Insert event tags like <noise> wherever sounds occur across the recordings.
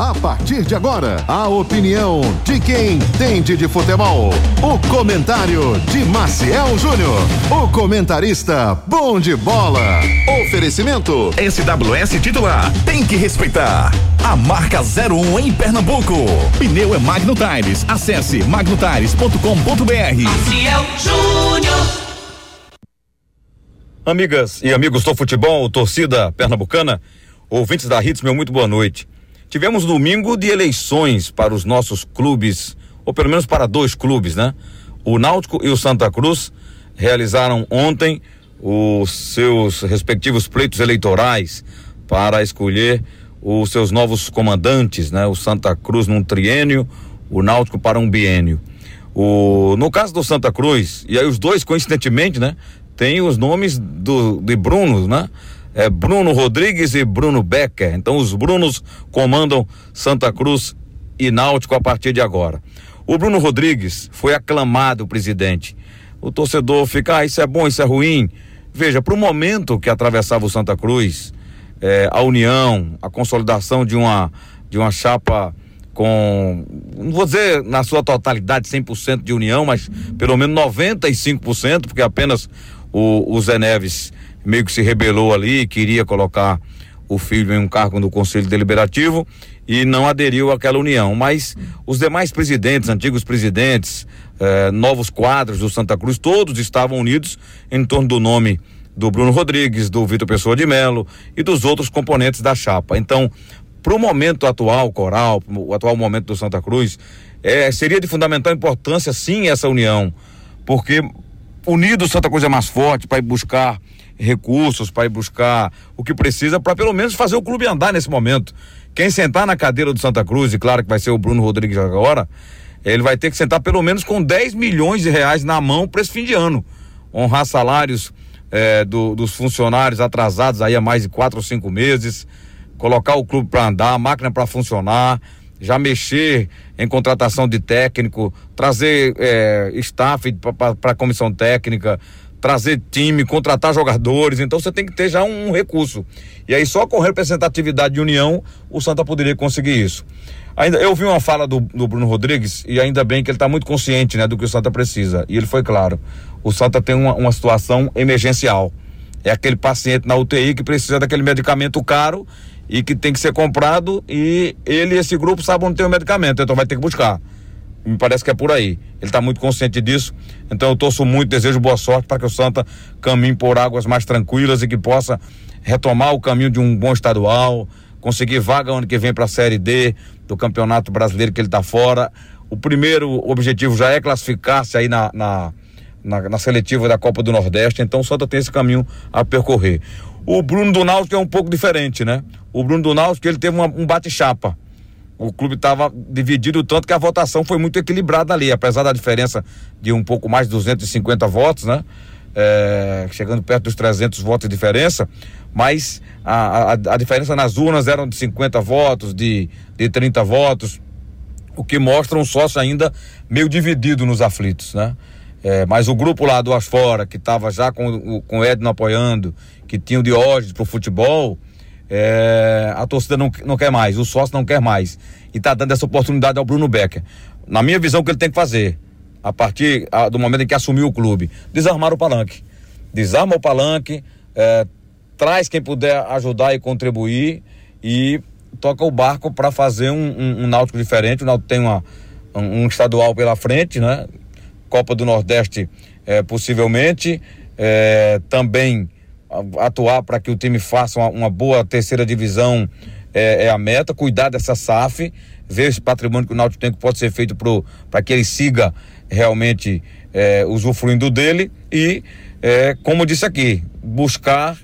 A partir de agora, a opinião de quem entende de futebol. O comentário de Maciel Júnior. O comentarista bom de bola. Oferecimento. SWS titular. Tem que respeitar. A marca 01 em Pernambuco. Pneu é Magno Tires. Acesse magnotires.com.br. Maciel Júnior. Amigas e amigos do futebol, torcida pernambucana, ouvintes da Hits, meu muito boa noite. Tivemos domingo de eleições para os nossos clubes, ou pelo menos para dois clubes, né? O Náutico e o Santa Cruz realizaram ontem os seus respectivos pleitos eleitorais para escolher os seus novos comandantes, né? O Santa Cruz num triênio, o Náutico para um biênio. O, no caso do Santa Cruz, e aí os dois coincidentemente, né? Tem os nomes do, de Bruno, né? É Bruno Rodrigues e Bruno Becker. Então os Brunos comandam Santa Cruz e Náutico a partir de agora. O Bruno Rodrigues foi aclamado presidente. O torcedor fica, ah, isso é bom, isso é ruim. Veja, para o momento que atravessava o Santa Cruz, é, a união, a consolidação de uma, de uma chapa com, não vou dizer na sua totalidade 100% de união, mas pelo menos 95%, porque apenas o, o Zé Neves meio que se rebelou ali, queria colocar o filho em um cargo no Conselho Deliberativo e não aderiu àquela união. Mas os demais presidentes, antigos presidentes, eh, novos quadros do Santa Cruz, todos estavam unidos em torno do nome do Bruno Rodrigues, do Vitor Pessoa de Melo e dos outros componentes da chapa. Então, para o momento atual, Coral, o atual momento do Santa Cruz, eh, seria de fundamental importância, sim, essa união, porque unido Santa Cruz é mais forte para ir buscar recursos para ir buscar o que precisa para pelo menos fazer o clube andar nesse momento. Quem sentar na cadeira do Santa Cruz, e claro que vai ser o Bruno Rodrigues agora, ele vai ter que sentar pelo menos com 10 milhões de reais na mão para esse fim de ano. Honrar salários eh, do, dos funcionários atrasados aí há mais de quatro ou cinco meses, colocar o clube para andar, a máquina para funcionar, já mexer em contratação de técnico, trazer eh, staff para a comissão técnica, trazer time, contratar jogadores, então você tem que ter já um, recurso. E aí só com representatividade de união o Santa poderia conseguir isso. Ainda eu vi uma fala do, do Bruno Rodrigues e ainda bem que ele está muito consciente, né, do que o Santa precisa. E ele foi claro. O Santa tem uma, uma situação emergencial. É aquele paciente na UTI que precisa daquele medicamento caro e que tem que ser comprado e ele e esse grupo sabem onde tem o medicamento, então vai ter que buscar. Me parece que é por aí. Ele está muito consciente disso. Então eu torço muito, desejo boa sorte para que o Santa caminhe por águas mais tranquilas e que possa retomar o caminho de um bom estadual, conseguir vaga ano que vem para a Série D do Campeonato Brasileiro que ele está fora. O primeiro objetivo já é classificar-se aí na, na, na, na, seletiva da Copa do Nordeste, então o Santa tem esse caminho a percorrer. O Bruno do Náutico é um pouco diferente, né? O Bruno do Náutico ele teve uma, um bate-chapa o clube estava dividido tanto que a votação foi muito equilibrada ali, apesar da diferença de um pouco mais de 250 votos, né? É, chegando perto dos 300 votos de diferença, mas a, a, a, diferença nas urnas eram de 50 votos, de, de 30 votos, o que mostra um sócio ainda meio dividido nos aflitos, né? É, mas o grupo lá do Asfora, que estava já com, com o Edno apoiando, que tinha o Diógenes pro futebol, é, a torcida não, não quer mais, o sócio não quer mais. E está dando essa oportunidade ao Bruno Becker. Na minha visão, o que ele tem que fazer, a partir a, do momento em que assumiu o clube, desarmar o palanque. Desarma o palanque, é, traz quem puder ajudar e contribuir e toca o barco para fazer um, um, um, náutico diferente. O náutico tem uma, um, um, estadual pela frente, né? Copa do Nordeste, é, possivelmente. É, também atuar para que o time faça uma, uma boa terceira divisão é, é, a meta, cuidar dessa SAF, ver esse patrimônio que o Náutico tem que pode ser feito para que ele siga realmente é, usufruindo dele e, é, como disse aqui, buscar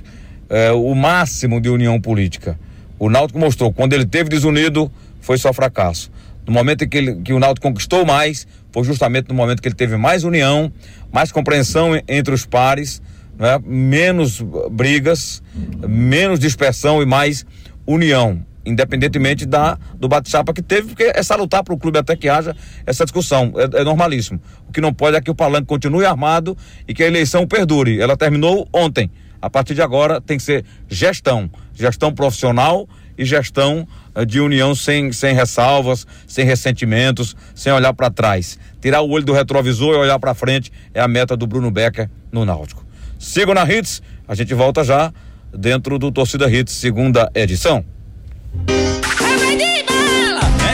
é, o máximo de união política. O Náutico mostrou, quando ele teve desunido, foi só fracasso. No momento em que, ele, que o Náutico conquistou mais, foi justamente no momento que ele teve mais união, mais compreensão entre os pares, né? menos brigas, menos dispersão e mais união, independentemente da, do bate-chapa que teve, porque é salutar para o clube até que haja essa discussão, é, é, normalíssimo. O que não pode é que o palanque continue armado e que a eleição perdure. Ela terminou ontem. A partir de agora tem que ser gestão, gestão profissional e gestão eh, de união sem, sem ressalvas, sem ressentimentos, sem olhar para trás. Tirar o olho do retrovisor e olhar para frente é a meta do Bruno Becker no Náutico. Sigam na Hits, a gente volta já dentro do Torcida Hits, segunda edição.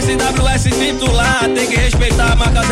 SWS titular, tem que respeitar a marca 01 de Pernambuco.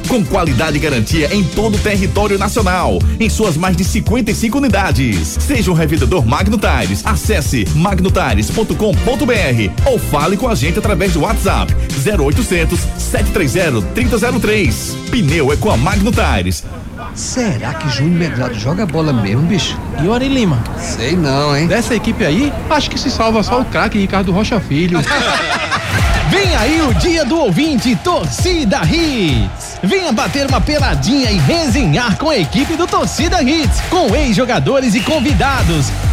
com qualidade e garantia em todo o território nacional, em suas mais de 55 unidades. Seja um revendedor Magno Tires, acesse magnotires.com.br ou fale com a gente através do WhatsApp 0800 730 3003. Pneu é com a Magno Tires. Será que Júnior Medrado joga bola mesmo, bicho? E o Ari Lima? Sei não, hein? Dessa equipe aí, acho que se salva só o craque Ricardo Rocha Filho. <laughs> Vem aí o dia do ouvinte Torcida Hits. Venha bater uma peladinha e resenhar com a equipe do Torcida Hits, com ex-jogadores e convidados.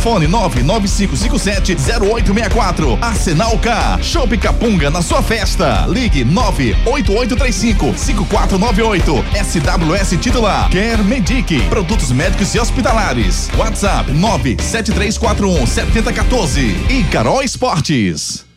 fone 995570864, Arsenal K, Shop Capunga na sua festa, ligue 98835 5498, SWS titular, Quer Medic, produtos médicos e hospitalares, WhatsApp 97341 7014 e Carol Esportes.